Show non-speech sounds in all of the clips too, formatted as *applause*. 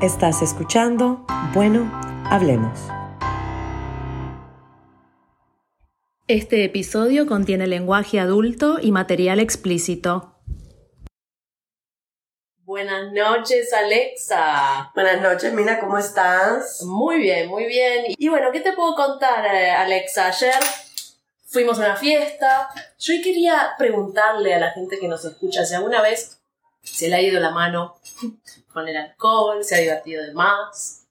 Estás escuchando Bueno, hablemos. Este episodio contiene lenguaje adulto y material explícito. Buenas noches, Alexa. Buenas noches, Mina, ¿cómo estás? Muy bien, muy bien. Y bueno, ¿qué te puedo contar, eh, Alexa? Ayer fuimos a una fiesta. Yo quería preguntarle a la gente que nos escucha si alguna vez se le ha ido la mano con el alcohol, se ha divertido de más,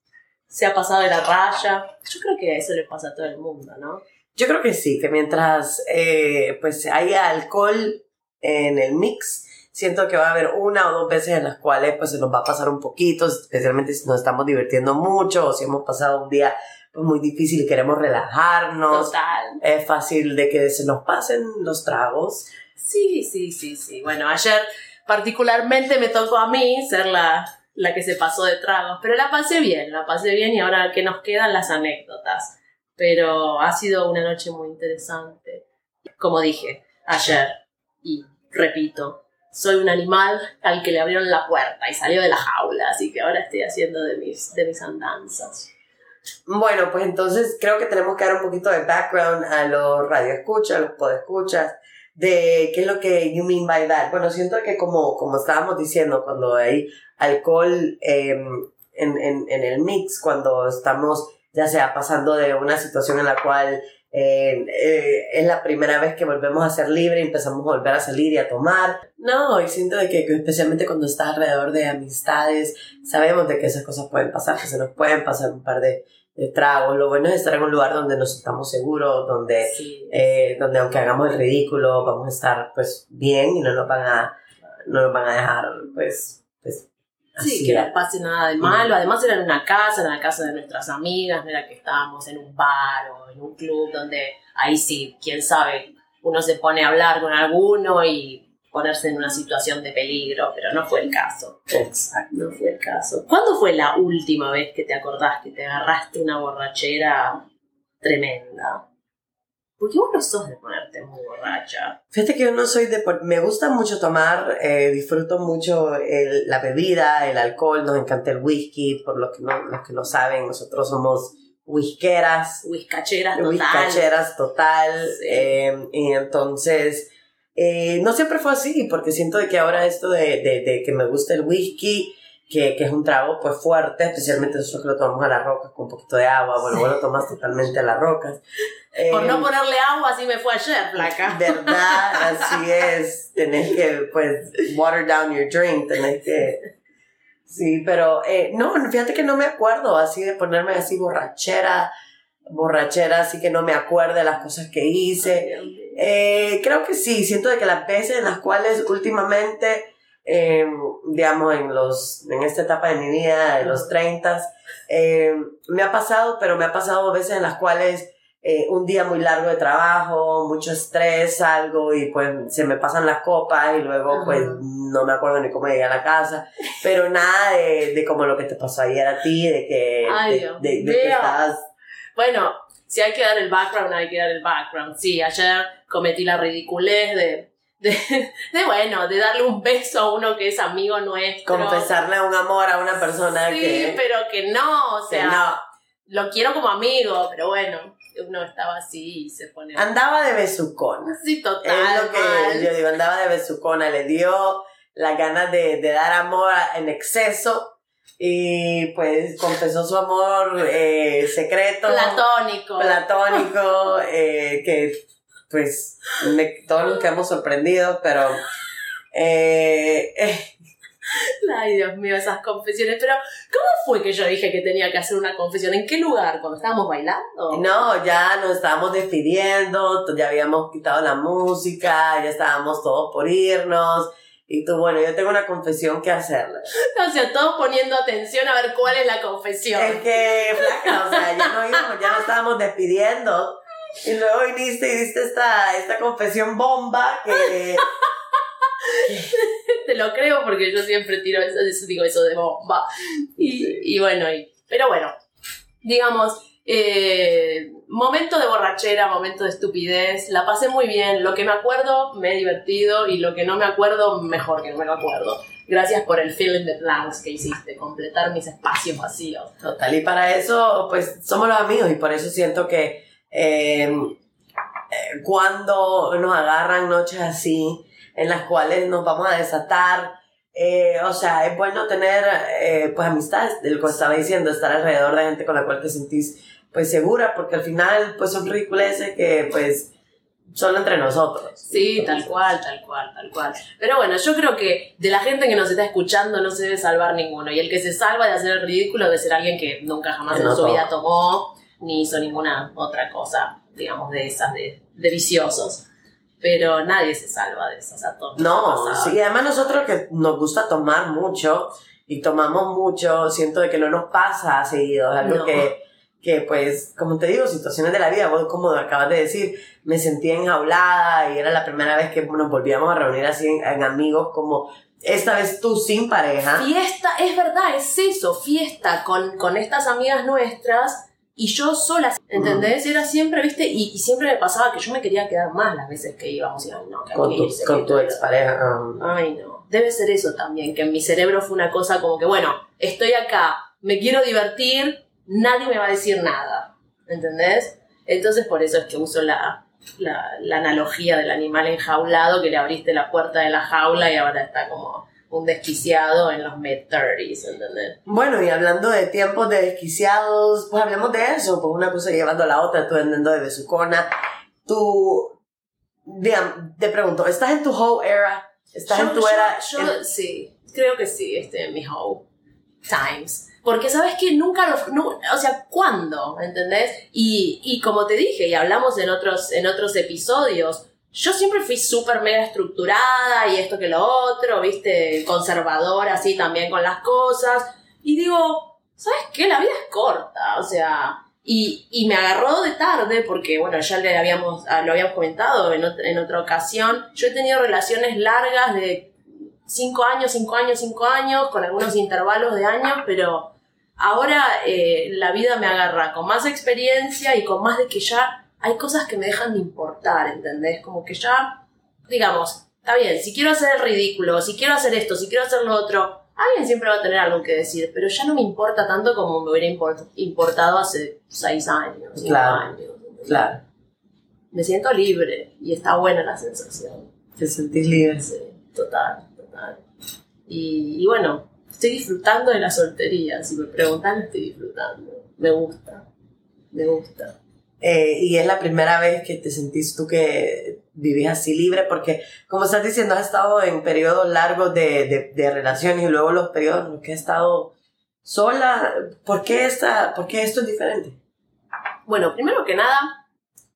se ha pasado de la raya. Yo creo que eso le pasa a todo el mundo, ¿no? Yo creo que sí, que mientras eh, pues haya alcohol en el mix, siento que va a haber una o dos veces en las cuales pues se nos va a pasar un poquito, especialmente si nos estamos divirtiendo mucho o si hemos pasado un día pues, muy difícil y queremos relajarnos. Total. Es fácil de que se nos pasen los tragos. Sí, sí, sí, sí. Bueno, ayer particularmente me tocó a mí ser la, la que se pasó de tragos, pero la pasé bien, la pasé bien y ahora que nos quedan las anécdotas pero ha sido una noche muy interesante. Como dije ayer, y repito, soy un animal al que le abrieron la puerta y salió de la jaula, así que ahora estoy haciendo de mis, de mis andanzas. Bueno, pues entonces creo que tenemos que dar un poquito de background a los radioescuchas, a los podescuchas, de qué es lo que you mean by that. Bueno, siento que como, como estábamos diciendo, cuando hay alcohol em, en, en, en el mix, cuando estamos ya sea pasando de una situación en la cual eh, eh, es la primera vez que volvemos a ser libres y empezamos a volver a salir y a tomar. No, y siento de que, especialmente cuando estás alrededor de amistades, sabemos de que esas cosas pueden pasar, que se nos pueden pasar un par de, tragos. Lo bueno es estar en un lugar donde nos estamos seguros, donde, eh, donde aunque hagamos el ridículo, vamos a estar pues bien y no nos van a, no nos van a dejar pues, pues Sí, que no pase nada de malo. Además era en una casa, en la casa de nuestras amigas, no era que estábamos en un bar o en un club donde ahí sí, quién sabe, uno se pone a hablar con alguno y ponerse en una situación de peligro, pero no fue el caso. Exacto. No fue el caso. ¿Cuándo fue la última vez que te acordás que te agarraste una borrachera tremenda? Porque vos no sos de ponerte muy borracha. Fíjate que yo no soy de... Me gusta mucho tomar, eh, disfruto mucho la bebida, el alcohol, nos encanta el whisky, por los que no, los que no saben, nosotros somos whiskeras. Whiskacheras total. Whiskacheras total. Eh, y entonces, eh, no siempre fue así, porque siento de que ahora esto de, de, de que me gusta el whisky que, que, es un trago pues fuerte, especialmente nosotros que lo tomamos a las rocas con un poquito de agua, bueno, vos lo tomas totalmente a las rocas. Por no eh, ponerle agua, así me fue ayer, placa. Verdad, así es, tenés que pues water down your drink, tenés que... Sí, pero eh, no, fíjate que no me acuerdo así de ponerme así borrachera, borrachera, así que no me acuerdo de las cosas que hice. Eh, creo que sí, siento de que las veces en las cuales últimamente eh, digamos, en, los, en esta etapa de mi vida, de los 30, eh, me ha pasado, pero me ha pasado veces en las cuales eh, un día muy largo de trabajo, mucho estrés, algo, y pues se me pasan las copas y luego pues no me acuerdo ni cómo llegué a la casa, pero nada de, de como lo que te pasó ayer a ti, de que, de, de, que estabas... Bueno, si hay que dar el background, hay que dar el background. Sí, ayer cometí la ridiculez de de, de, bueno, de darle un beso a uno que es amigo nuestro. Confesarle un amor a una persona sí, que. pero que no, o sea, no. lo quiero como amigo, pero bueno, uno estaba así y se pone. Andaba de besucona. Sí, total. Es lo que yo digo, andaba de besucona, le dio la ganas de, de dar amor en exceso y pues confesó su amor eh, secreto. Platónico. Platónico, *laughs* eh, que pues todos nos quedamos sorprendidos, pero... Eh, Ay, Dios mío, esas confesiones. Pero, ¿cómo fue que yo dije que tenía que hacer una confesión? ¿En qué lugar? ¿Cuando estábamos bailando? No, ya nos estábamos despidiendo, ya habíamos quitado la música, ya estábamos todos por irnos. Y tú, bueno, yo tengo una confesión que hacerle. O sea, todos poniendo atención a ver cuál es la confesión. Es que, flaca, o sea, ya no íbamos, ya nos estábamos despidiendo. Y luego viniste y diste esta, esta confesión bomba que... *laughs* Te lo creo porque yo siempre tiro eso, digo eso de bomba. Y, y bueno, y, pero bueno, digamos, eh, momento de borrachera, momento de estupidez, la pasé muy bien, lo que me acuerdo me he divertido y lo que no me acuerdo mejor que no me lo acuerdo. Gracias por el fill in the blanks que hiciste, completar mis espacios vacíos. Total, y para eso, pues somos los amigos y por eso siento que eh, eh, cuando nos agarran noches así, en las cuales nos vamos a desatar, eh, o sea, es bueno tener eh, pues amistades, de lo que estaba diciendo, estar alrededor de gente con la cual te sentís pues segura, porque al final pues son ridiculeces que pues solo entre nosotros. Sí, tal cual, tal cual, tal cual. Pero bueno, yo creo que de la gente que nos está escuchando no se debe salvar ninguno. Y el que se salva de hacer el ridículo debe ser alguien que nunca jamás Que en no su vida tomó ni hizo ninguna otra cosa, digamos, de esas, de, de viciosos. Pero nadie se salva de todos. nos ha No, sí, además nosotros que nos gusta tomar mucho y tomamos mucho, siento de que no nos pasa seguido, es algo No. que, que pues, como te digo, situaciones de la vida, vos como acabas de decir, me sentía enjaulada y era la primera vez que nos volvíamos a reunir así en, en amigos como esta vez tú sin pareja. Fiesta, es verdad, es eso, fiesta con, con estas amigas nuestras y yo sola, ¿entendés? Era siempre, viste, y, y siempre me pasaba que yo me quería quedar más las veces que íbamos y ay, no, que Con tu, irse, con tu expareja. ah. Ay, no. Debe ser eso también, que en mi cerebro fue una cosa como que, bueno, estoy acá, me quiero divertir, nadie me va a decir nada. ¿Entendés? Entonces por eso es que uso la, la, la analogía del animal enjaulado, que le abriste la puerta de la jaula y ahora está como un desquiciado en los mid-30s, ¿entendés? Bueno, y hablando de tiempos de desquiciados, pues hablemos de eso, pues una cosa llevando a la otra, tú andando de besucona, tú, digamos, te pregunto, ¿estás en tu whole era? ¿Estás Yo- en tu yo- era? yo en- sí, creo que sí, este, en mi whole times. Porque sabes que nunca lo, nu- o sea, ¿cuándo? ¿Entendés? Y, y como te dije, y hablamos en otros, en otros episodios, yo siempre fui súper mega estructurada y esto que lo otro, viste, conservadora así también con las cosas. Y digo, ¿sabes qué? La vida es corta, o sea, y, y me agarró de tarde porque, bueno, ya le habíamos, ah, lo habíamos comentado en otra, en otra ocasión. Yo he tenido relaciones largas de cinco años, cinco años, cinco años, con algunos intervalos de años, pero ahora eh, la vida me agarra con más experiencia y con más de que ya hay cosas que me dejan de importar, ¿entendés? Como que ya, digamos, está bien, si quiero hacer el ridículo, si quiero hacer esto, si quiero hacer lo otro, alguien siempre va a tener algo que decir, pero ya no me importa tanto como me hubiera import- importado hace seis años, cinco Claro. años. Claro, Me siento libre y está buena la sensación. te sentís libre. Sí, total, total. Y, y bueno, estoy disfrutando de la soltería. Si me preguntan, estoy disfrutando. Me gusta, me gusta. Eh, y es la primera vez que te sentís tú que vivís así libre, porque como estás diciendo, has estado en periodos largos de, de, de relaciones y luego los periodos en los que has estado sola. ¿Por qué, esta, ¿Por qué esto es diferente? Bueno, primero que nada,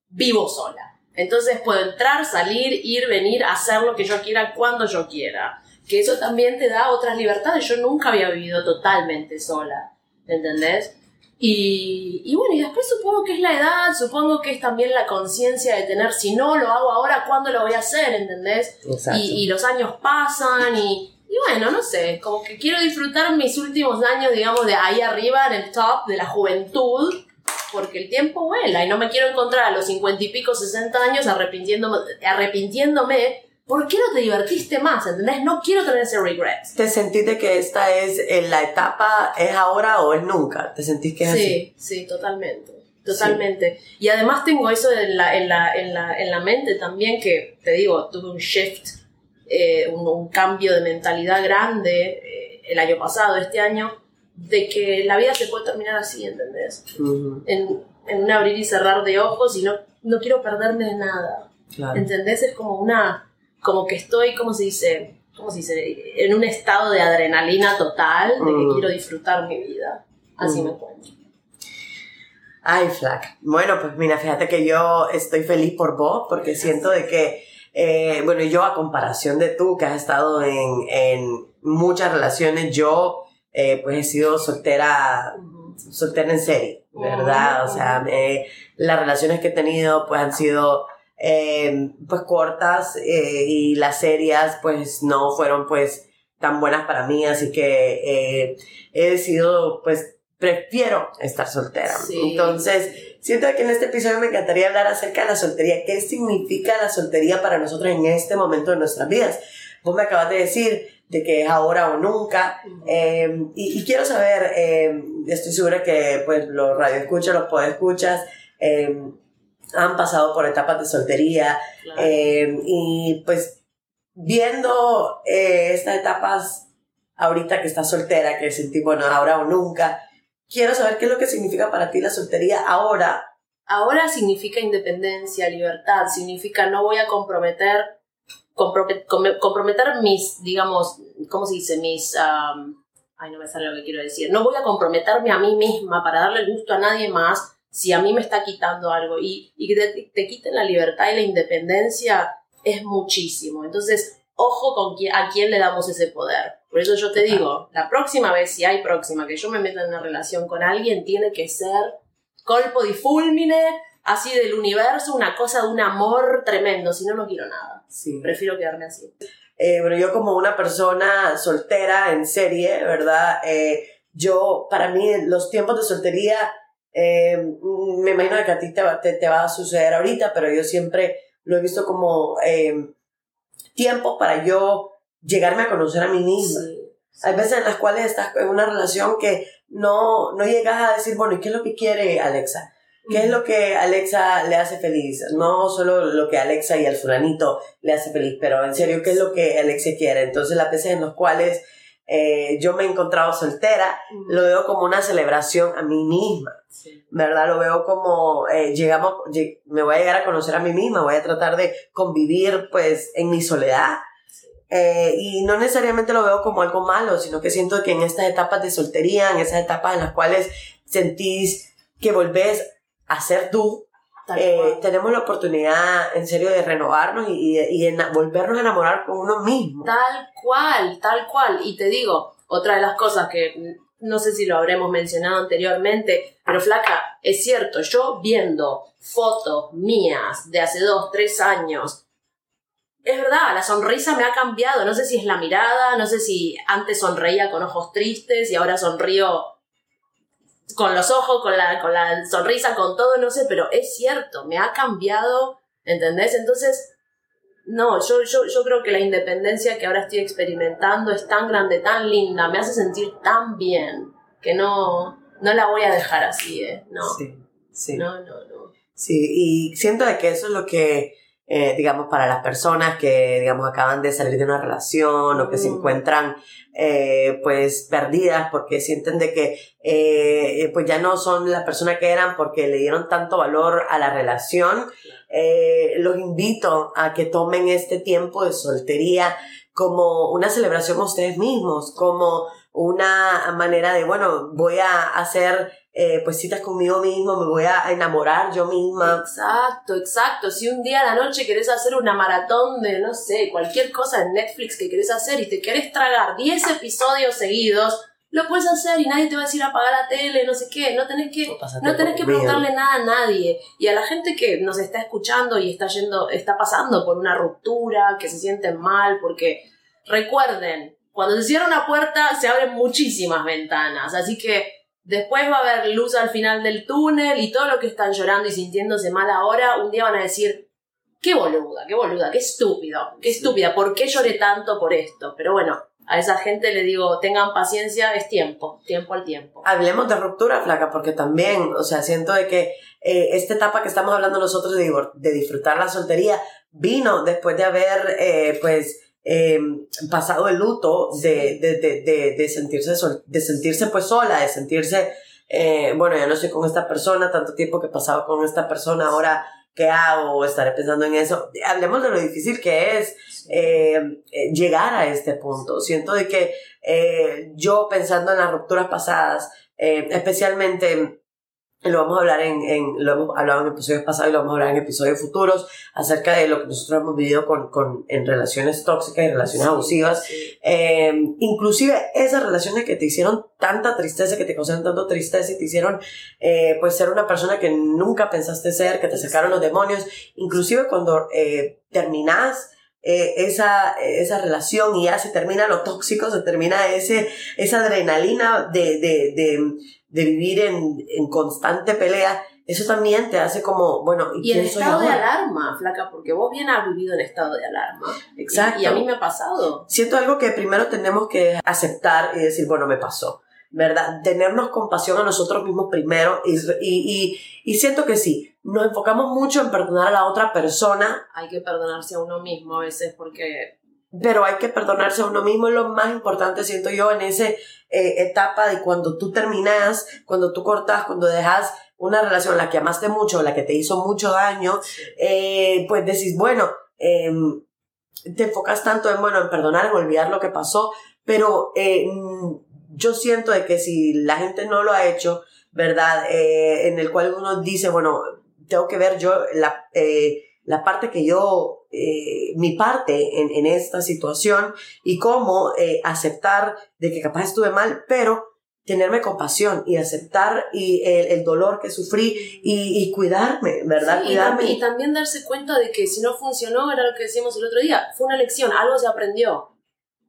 vivo sola. Entonces puedo entrar, salir, ir, venir, hacer lo que yo quiera cuando yo quiera. Que eso también te da otras libertades. Yo nunca había vivido totalmente sola. ¿Entendés? Y, y bueno, y después supongo que es la edad, supongo que es también la conciencia de tener, si no lo hago ahora, ¿cuándo lo voy a hacer? ¿Entendés? Y, y los años pasan y, y bueno, no sé, como que quiero disfrutar mis últimos años, digamos, de ahí arriba, en el top de la juventud, porque el tiempo vuela y no me quiero encontrar a los cincuenta y pico, sesenta años arrepintiéndome, arrepintiéndome. ¿Por qué no te divertiste más? ¿Entendés? No quiero tener ese regret. ¿Te sentís de que esta es en la etapa, es ahora o es nunca? ¿Te sentís que es así? Sí, sí, totalmente. Totalmente. Y además tengo eso en la, en, la, en, la, en la mente también que, te digo, tuve un shift, eh, un, un cambio de mentalidad grande eh, el año pasado, este año, de que la vida se puede terminar así, ¿entendés? Ujú, En, en un abrir y cerrar de ojos y no, no quiero perderme de nada. claro. ¿Entendés? Es como una, como que estoy, ¿cómo se dice? ¿Cómo se dice? En un estado de adrenalina total, de que Mm. quiero disfrutar mi vida. Así Mm. me encuentro. Ay, flaca. Bueno, pues mira, fíjate que yo estoy feliz por vos porque siento de que, eh, bueno, yo a comparación de tú que has estado en, en muchas relaciones, yo eh, pues he sido soltera, soltera en serie, ¿verdad? O sea, me- las relaciones que he tenido pues han sido eh, pues cortas eh, y las serias pues no fueron pues tan buenas para mí, así que eh, he decidido pues prefiero estar soltera. Sí. Entonces, siento que en este episodio me encantaría hablar acerca de la soltería. ¿Qué significa la soltería para nosotros en este momento de nuestras vidas? Vos me acabas de decir de que es ahora o nunca. Eh, y, quiero saber, eh, estoy segura que pues, los radioescuchas, los podescuchas, eh, han pasado por etapas de soltería. Eh, y pues viendo estas etapas ahorita que estás soltera, que sentí, bueno, ahora o nunca, quiero saber qué es lo que significa para ti la soltería ahora. Ahora significa independencia, libertad, significa no voy a comprometer comprometer mis, digamos, ¿cómo se dice? Mis... ay, no me sale lo que quiero decir. No voy a comprometerme a mí misma para darle gusto a nadie más si a mí me está quitando algo. Y, y que te, quiten la libertad y la independencia es muchísimo. Entonces, ojo con quién, a quién le damos ese poder. Por eso yo te digo, la próxima vez, si hay próxima, que yo me meta en una relación con alguien, tiene que ser colpo di fulmine, así del universo, una cosa de un amor tremendo, si no, no quiero nada. Sí. Prefiero quedarme así. Eh, bueno, yo como una persona soltera en serie, ¿verdad? Eh, yo, para mí, los tiempos de soltería, eh, me imagino que a ti te va, te, va, a suceder ahorita, pero yo siempre lo he visto como tiempo para yo llegarme a conocer a mí misma. Hay veces en las cuales estás en una relación que no, no llegas a decir, bueno, ¿y qué es lo que quiere Alexa? ¿Qué es lo que Alexa le hace feliz? No solo lo que Alexa y al fulanito le hace feliz, pero en serio, ¿qué es lo que Alexa quiere? Entonces, las veces en las cuales eh, yo me he encontrado soltera, lo veo como una celebración a mí misma, ¿verdad? Lo veo como, eh, llegamos, me voy a llegar a conocer a mí misma, voy a tratar de convivir, pues, en mi soledad. Eh, y no necesariamente lo veo como algo malo, sino que siento que en estas etapas de soltería, en esas etapas en las cuales sentís que volvés hacer tú, eh, tenemos la oportunidad en serio de renovarnos y, y, volvernos a enamorar con uno mismo. Tal cual, tal cual. Y te digo, otra de las cosas que no sé si lo habremos mencionado anteriormente, pero flaca, es cierto, yo viendo fotos mías de hace dos, tres años, es verdad, la sonrisa me ha cambiado, no sé si es la mirada, no sé si antes sonreía con ojos tristes y ahora sonrío con los ojos, con la, con la sonrisa, con todo, no sé, pero es cierto, me ha cambiado, ¿entendés? Entonces, no, yo, yo, yo creo que la independencia que ahora estoy experimentando es tan grande, tan linda, me hace sentir tan bien, que no, no la voy a dejar así, ¿eh? No. Sí, sí. No, no, no. Sí, y siento de que eso es lo que eh, digamos, para las personas que, digamos, acaban de salir de una relación o que se mm. encuentran, eh, pues, perdidas porque sienten de que, eh, pues, ya no son la persona que eran porque le dieron tanto valor a la relación. los invito a que tomen este tiempo de soltería como una celebración a ustedes mismos, como una manera de, bueno, voy a hacer eh, pues citas conmigo mismo, me voy a enamorar yo misma. Exacto, exacto. Si un día a la noche querés hacer una maratón de, no sé, cualquier cosa en Netflix que querés hacer y te querés tragar 10 episodios seguidos, lo puedes hacer y nadie te va a decir apagar la tele, no sé qué. No tenés que, no tenés que preguntarle nada a nadie. Y a la gente que nos está escuchando y está yendo, está pasando por una ruptura, que se sienten mal, porque recuerden, cuando se cierra una puerta se abren muchísimas ventanas. Así que Después va a haber luz al final del túnel y todo lo que están llorando y sintiéndose mal ahora, un día van a decir, qué boluda, qué boluda, qué estúpido, qué estúpida, ¿por qué lloré tanto por esto? Pero bueno, a esa gente le digo, tengan paciencia, es tiempo, tiempo al tiempo. Hablemos de ruptura, flaca, porque también, o sea, siento de que eh, esta etapa que estamos hablando nosotros de, de disfrutar la soltería vino después de haber, eh, pues, eh, pasado el luto de, de, de, de, sentirse de sentirse pues sola, de sentirse, eh, bueno, ya no estoy con esta persona, tanto tiempo que he pasado con esta persona, ahora qué hago, estaré pensando en eso. Hablemos de lo difícil que es eh, eh llegar a este punto. Siento de que eh, yo pensando en las rupturas pasadas, eh, especialmente lo vamos a hablar en, en, lo hemos hablado en episodios pasados y lo vamos a hablar en episodios futuros acerca de lo que nosotros hemos vivido con, con en relaciones tóxicas y relaciones abusivas. Eh, inclusive esas relaciones que te hicieron tanta tristeza, que te causaron tanto tristeza y te hicieron eh, pues ser una persona que nunca pensaste ser, que te sacaron los demonios. Inclusive cuando eh, terminas eh, esa, esa relación y ya se termina lo tóxico, se termina ese, esa adrenalina de, de, de, de vivir en, en, constante pelea, eso también te hace como, bueno, ¿y, Y soy estado de alarma, flaca, porque vos bien has vivido en estado de alarma. Y- Exacto. Y, a mí me ha pasado. Siento algo que primero tenemos que aceptar y decir, bueno, me pasó, ¿verdad? Tenernos compasión a nosotros mismos primero y, y, y, y siento que sí, nos enfocamos mucho en perdonar a la otra persona, Hay que perdonarse a uno mismo a veces porque pero hay que perdonarse a uno mismo, es lo más importante, siento yo, en esa etapa de cuando tú terminas, cuando tú cortas, cuando dejas una relación, la que amaste mucho, la que te hizo mucho daño, eh, pues decís, bueno, eh, te enfocas tanto en, bueno, en perdonar, en olvidar lo que pasó, pero eh, mm, yo siento de que si la gente no lo ha hecho, ¿verdad? Eh, en el cual uno dice, bueno, tengo que ver yo la, eh, la parte que yo, eh, mi parte en, en esta situación y cómo eh, aceptar de que capaz estuve mal, pero tenerme compasión y aceptar y el, el dolor que sufrí y, y cuidarme, ¿verdad? Sí, Cuidarme. y también darse cuenta de que si no funcionó, era lo que decíamos el otro día, fue una lección, algo se aprendió.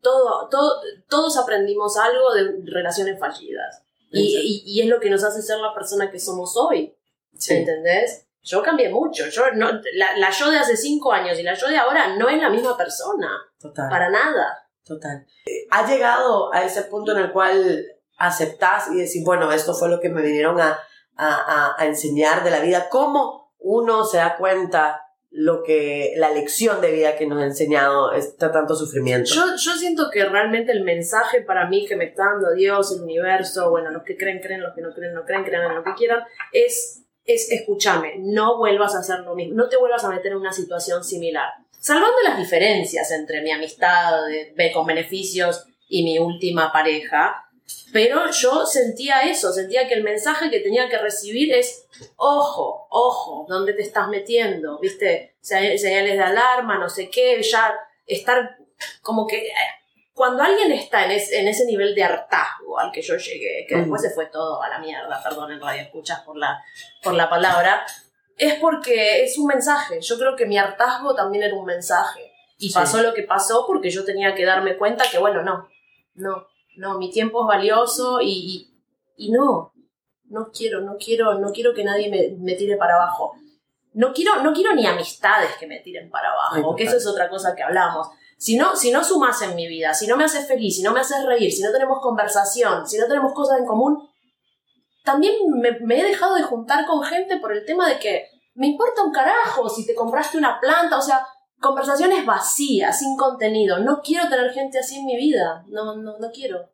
Todo, todo, todos aprendimos algo de relaciones fallidas. Y, y, y es lo que nos hace ser la persona que somos hoy. Sí. ¿Entendés? Yo cambié mucho. Yo no, la, la yo de hace cinco años y la yo de ahora no es la misma persona. Total. Para nada. Total. Eh, ¿Ha llegado a ese punto en el cual aceptás y decís, bueno, esto fue lo que me vinieron a, a, a- enseñar de la vida? ¿Cómo uno se da cuenta lo que, la lección de vida que nos ha enseñado este tanto sufrimiento? Yo, yo siento que realmente el mensaje para mí que me está dando Dios, el universo, bueno, los que creen, creen, los que no creen, no creen, crean en lo que quieran, es, es escúchame, no vuelvas a hacer lo mismo, no te vuelvas a meter en una situación similar. Salvando las diferencias entre mi amistad de, de- con beneficios y mi última pareja, pero yo sentía eso, sentía que el mensaje que tenía que recibir es, ojo, ojo, ¿dónde te estás metiendo? ¿Viste? Se- Señales de alarma, no sé qué, ya estar como que... Cuando alguien está en, es- en ese nivel de hartazgo al que yo llegué, que después se fue todo a la mierda, perdón en radio escuchas por la, por la palabra, es porque es un mensaje. Yo creo que mi hartazgo también era un mensaje. Y Sí. pasó lo que pasó porque yo tenía que darme cuenta que, bueno, no, no, no, mi tiempo es valioso y, y, y no, no quiero, no quiero, no quiero que nadie me, me tire para abajo. No quiero, no quiero ni amistades que me tiren para abajo, Ay, que eso es otra cosa que hablamos. Si no, si no sumas en mi vida, si no me haces feliz, si no me haces reír, si no tenemos conversación, si no tenemos cosas en común, también me, me he dejado de juntar con gente por el tema de que me importa un carajo si te compraste una planta, o sea, conversaciones vacías, sin contenido. No quiero tener gente así en mi vida, no, no, no quiero.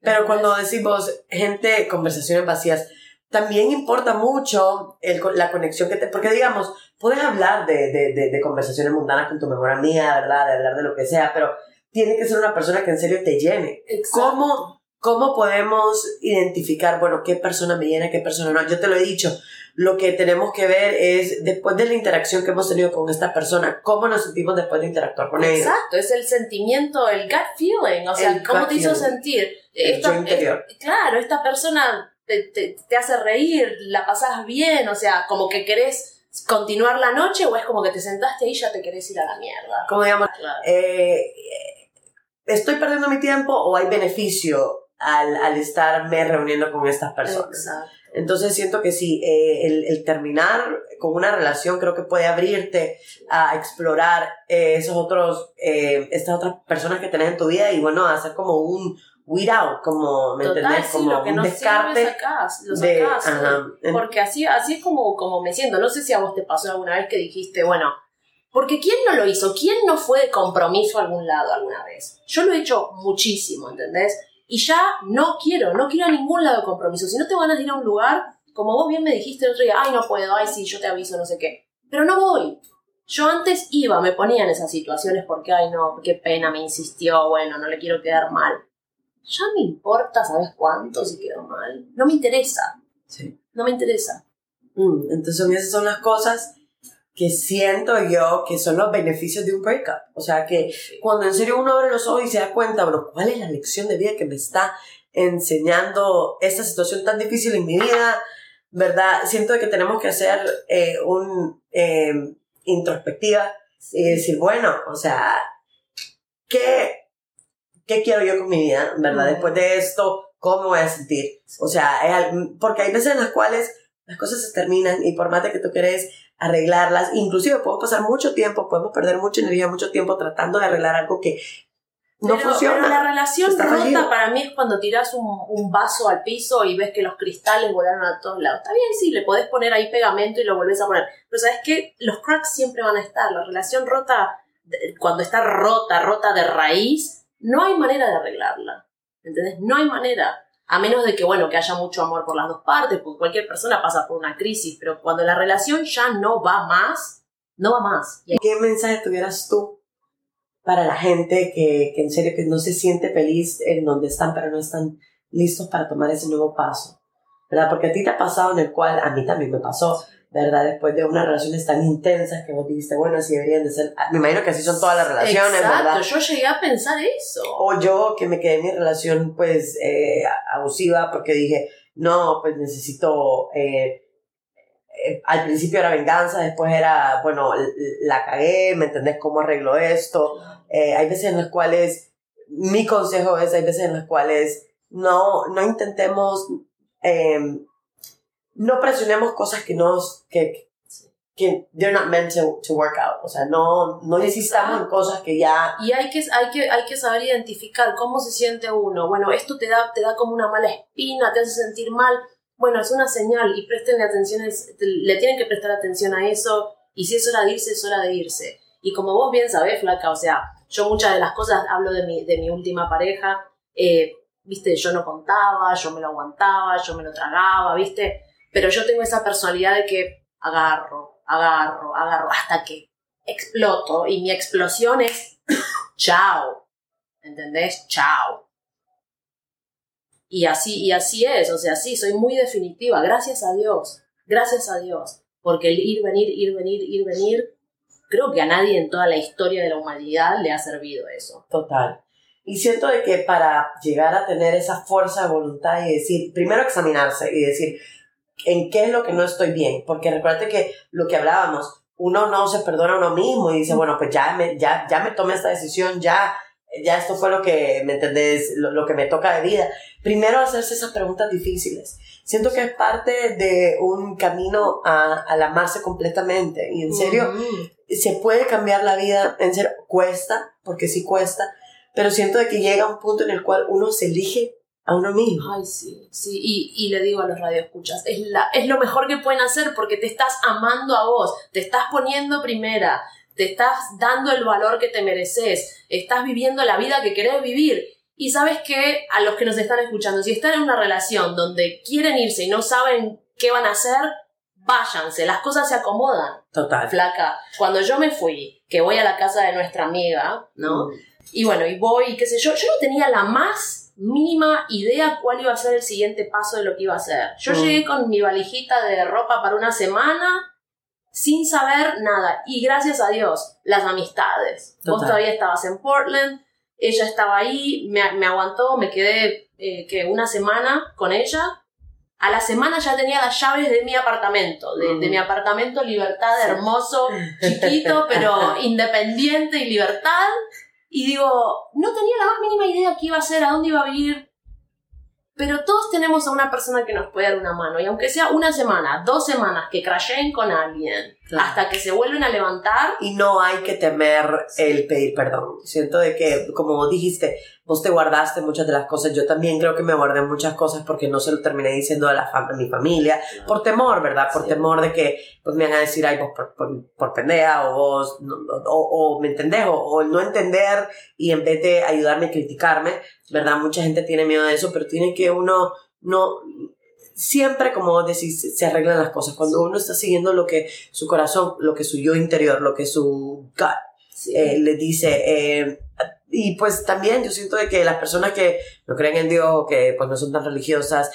Pero cuando decimos gente, conversaciones vacías, también importa mucho el, la conexión que te... Porque digamos, puedes hablar de, de, de, de conversaciones mundanas con tu mejor amiga, ¿verdad? De hablar de lo que sea, pero tiene que ser una persona que en serio te llene. ¿Cómo, ¿Cómo podemos identificar, bueno, qué persona me llena, qué persona no? Yo te lo he dicho, lo que tenemos que ver es, después de la interacción que hemos tenido con esta persona, cómo nos sentimos después de interactuar con ella. Exacto, es el sentimiento, el gut feeling, o sea, El cómo te hizo sentir. El yo interior. claro, esta persona te, te, te hace reír, la pasás bien, o sea, como que querés continuar la noche o es como que te sentaste ahí y ya te querés ir a la mierda. Como digamos, Claro. eh, ¿estoy perdiendo mi tiempo o hay beneficio al, al estarme reuniendo con estas personas? Exacto. Entonces siento que sí, eh, el, el terminar con una relación creo que puede abrirte a explorar eh, esos otros, eh, estas otras personas que tenés en tu vida y bueno, hacer como un weed out, como, ¿me Total, entendés? sí, Como lo que un no descarte sacás, lo de... sacás. ajá. Porque así, así es como, como me siento. No sé si a vos te pasó alguna vez que dijiste, bueno, porque ¿quién no lo hizo? ¿Quién no fue de compromiso a algún lado alguna vez? Yo lo he hecho muchísimo, ¿entendés? Y ya no quiero, no quiero a ningún lado de compromiso. Si no te van a ir a un lugar, como vos bien me dijiste el otro día, ay, no puedo, ay, sí, yo te aviso, no sé qué. Pero no voy. Yo antes iba, me ponía en esas situaciones porque, ay, no, qué pena, me insistió, bueno, no le quiero quedar mal. Ya me importa, ¿sabes cuánto si quedó mal? No me interesa, Sí. no me interesa. Mm, Entonces esas son las cosas que siento yo que son los beneficios de un breakup. O sea que cuando en serio uno abre los ojos y se da cuenta, bueno, ¿cuál es la lección de vida que me está enseñando esta situación tan difícil en mi vida? ¿Verdad? Siento que tenemos que hacer eh, un eh, introspectiva y decir, bueno, o sea, ¿qué, ¿qué quiero yo con mi vida? ¿Verdad? Después de esto, ¿cómo me voy a sentir? O sea, es porque hay veces en las cuales las cosas se terminan y por más de que tú quieres arreglarlas, inclusive podemos pasar mucho tiempo, podemos perder mucha energía, mucho tiempo tratando de arreglar algo que no pero, funciona. Pero la relación rota para mí es cuando tiras un, un vaso al piso y ves que los cristales volaron a todos lados. Está bien, sí, le podés poner ahí pegamento y lo volvés a poner. Pero sabes que los cracks siempre van a estar. La relación rota, cuando está rota, rota de raíz, no hay manera de arreglarla. ¿Entendés? No hay manera. A menos de que, bueno, que haya mucho amor por las dos partes, porque cualquier persona pasa por una crisis, pero cuando la relación ya no va más, no va más. Y ¿Qué mensaje tuvieras tú para la gente que, que en serio que no se siente feliz en donde están, pero no están listos para tomar ese nuevo paso? ¿Verdad? Porque a ti te ha pasado en el cual a mí también me pasó, ¿verdad? Después de unas relaciones tan intensas que vos dijiste, bueno, así deberían de ser. Me imagino que así son todas las relaciones, Exacto, ¿verdad? yo llegué a pensar eso. O yo que me quedé en mi relación, pues, eh, abusiva porque dije, no, pues necesito... eh, eh, al principio era venganza, después era, bueno, la cagué, ¿me entendés cómo arreglo esto? Eh, hay veces en las cuales, mi consejo es, hay veces en las cuales no, no intentemos, eh, no presionemos cosas que nos, que, que they're not meant to, to work out. O sea, no, no insistamos en cosas que ya, Y hay que, hay, que, hay que saber identificar cómo se siente uno. Bueno, esto te da, te da como una mala espina, te hace sentir mal. Bueno, es una señal y prestenle atención, le tienen que prestar atención a eso. Y si es hora de irse, es hora de irse. Y como vos bien sabés, Flaca, o sea, yo muchas de las cosas hablo de mi, de mi última pareja. eh, viste, yo no contaba, yo me lo aguantaba, yo me lo tragaba, viste. Pero yo tengo esa personalidad de que agarro, agarro, agarro, hasta que exploto y mi explosión es *coughs* chao. ¿Entendés? Chao. Y así, y así es, o sea, sí, soy muy definitiva, gracias a Dios, gracias a Dios, porque el ir, venir, ir, venir, ir, venir, creo que a nadie en toda la historia de la humanidad le ha servido eso. Total. Y siento de que para llegar a tener esa fuerza de voluntad y decir, primero examinarse y decir, ¿en qué es lo que no estoy bien? Porque recuerda que lo que hablábamos, uno no se perdona a uno mismo y dice, bueno, pues ya me, ya, ya me tomé esta decisión, ya, ya esto fue lo que, ¿me entendés? Lo, lo que me toca de vida. Primero hacerse esas preguntas difíciles. Siento que es parte de un camino a, al amarse completamente. Y en serio, Mm. se puede cambiar la vida, en serio, cuesta, porque sí cuesta, pero siento de que llega un punto en el cual uno se elige a uno mismo. Ay, sí, sí, y, y le digo a los radioescuchas, es, la, es lo mejor que pueden hacer porque te estás amando a vos, te estás poniendo primera, te estás dando el valor que te mereces, estás viviendo la vida que querés vivir. Y sabes que a los que nos están escuchando, si están en una relación donde quieren irse y no saben qué van a hacer, váyanse, las cosas se acomodan. Total. Flaca, cuando yo me fui, que voy a la casa de nuestra amiga, ¿no? Mm. Y bueno, y voy, qué sé yo, yo no tenía la más mínima idea cuál iba a ser el siguiente paso de lo que iba a hacer. Yo Mm. llegué con mi valijita de ropa para una semana sin saber nada. Y gracias a Dios, las amistades. Vos Total. todavía estabas en Portland, ella estaba ahí, me, me aguantó, me quedé eh, que una semana con ella. A la semana ya tenía las llaves de mi apartamento, de, de mi apartamento Libertad, hermoso, chiquito, pero *laughs* independiente y libertad. Y digo, no tenía la más mínima idea qué iba a hacer, a dónde iba a vivir. Pero todos tenemos a una persona que nos puede dar una mano. Y aunque sea una semana, dos semanas que crasheen con alguien, Claro. hasta que se vuelven a levantar, Y no hay que temer el pedir perdón. Siento de que, como vos dijiste, vos te guardaste muchas de las cosas. Yo también creo que me guardé muchas cosas porque no se lo terminé diciendo a, la fam- a mi familia. Por temor, ¿verdad? Por Sí. temor de que pues, me van a decir, ay, vos por, por, por pendeja, o vos, no- no- o, o me entendés, o, o no entender, y en vez de ayudarme a criticarme, ¿verdad? Mucha gente tiene miedo de eso, pero tiene que uno, no, siempre, como decís, se arreglan las cosas. Cuando uno está siguiendo lo que su corazón, lo que su yo interior, lo que su gut sí, eh, le dice. eh, y pues también yo siento de que las personas que no creen en Dios o que pues no son tan religiosas,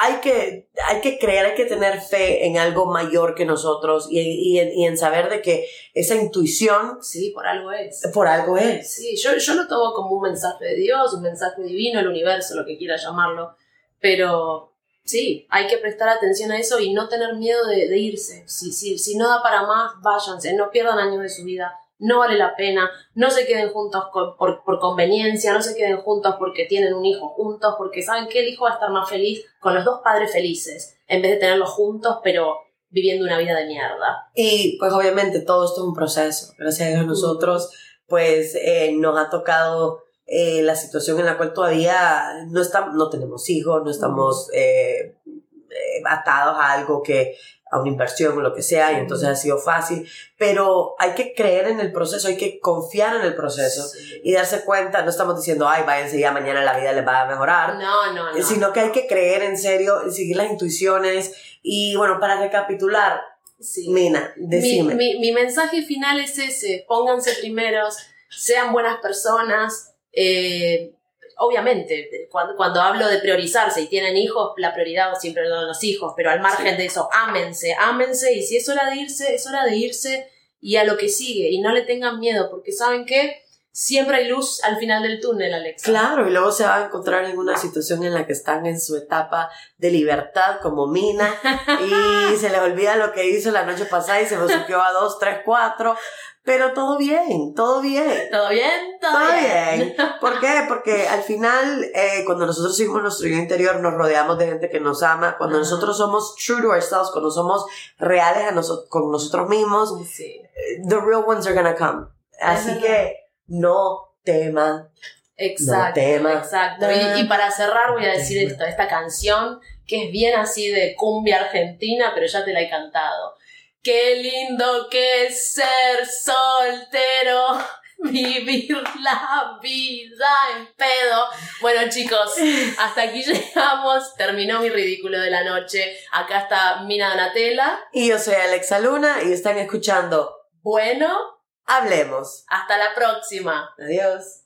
hay que, hay que creer, hay que tener fe en algo mayor que nosotros y, y, en, y en saber de que esa intuición sí, por algo es. por algo es. Sí, yo, yo lo tomo como un mensaje de Dios, un mensaje divino, el universo, lo que quiera llamarlo. Pero sí, hay que prestar atención a eso y no tener miedo de, de irse. Si, si, si no da para más, váyanse, no pierdan años de su vida. no vale la pena, no se queden juntos por, por, conveniencia, no se queden juntos porque tienen un hijo juntos, porque saben que el hijo va a estar más feliz con los dos padres felices, en vez de tenerlos juntos, pero viviendo una vida de mierda. Y pues obviamente todo esto es un proceso. Gracias a nosotros, pues eh, nos ha tocado eh, la situación en la cual todavía no, estamos, no tenemos hijos, no estamos eh, atados a algo que a una inversión o lo que sea, y entonces ha sido fácil, pero hay que creer en el proceso, hay que confiar en el proceso y darse cuenta, no estamos diciendo, ay, váyanse ya, mañana la vida les va a mejorar, no, no, no. sino que hay que creer en serio, seguir las intuiciones. Y bueno, para recapitular, sí. Mina, decime. Mi, mi, mensaje final es ese, pónganse primeros, sean buenas personas, eh, obviamente, cuando, cuando, hablo de priorizarse y tienen hijos, la prioridad siempre son los hijos, pero al margen de eso, ámense, ámense y si es hora de irse, es hora de irse y a lo que sigue y no le tengan miedo porque saben que siempre hay luz al final del túnel, Alexa. Claro, y luego se va a encontrar en una situación en la que están en su etapa de libertad como Mina y *laughs* se les olvida lo que hizo la noche pasada y se subió a dos, tres, cuatro. Pero todo bien, todo bien. ¿Todo bien? Todo, bien. *laughs* ¿Por qué? Porque al final, eh, cuando nosotros seguimos nuestro yo interior, nos rodeamos de gente que nos ama. Cuando nosotros somos true to ourselves, cuando somos reales a con nosotros mismos, sí. the real ones are gonna come. Así que no teman. Exacto, no teman. exacto. Y, y, para cerrar voy a decir esto, esta canción que es bien así de cumbia argentina, pero ya te la he cantado. Qué lindo que es ser soltero, *laughs* vivir la vida en pedo. Bueno chicos, hasta aquí *laughs* llegamos, terminó mi ridículo de la noche. Acá está Mina Donatella. Y yo soy Alexa Luna y están escuchando Bueno, hablemos. Hasta la próxima. Adiós.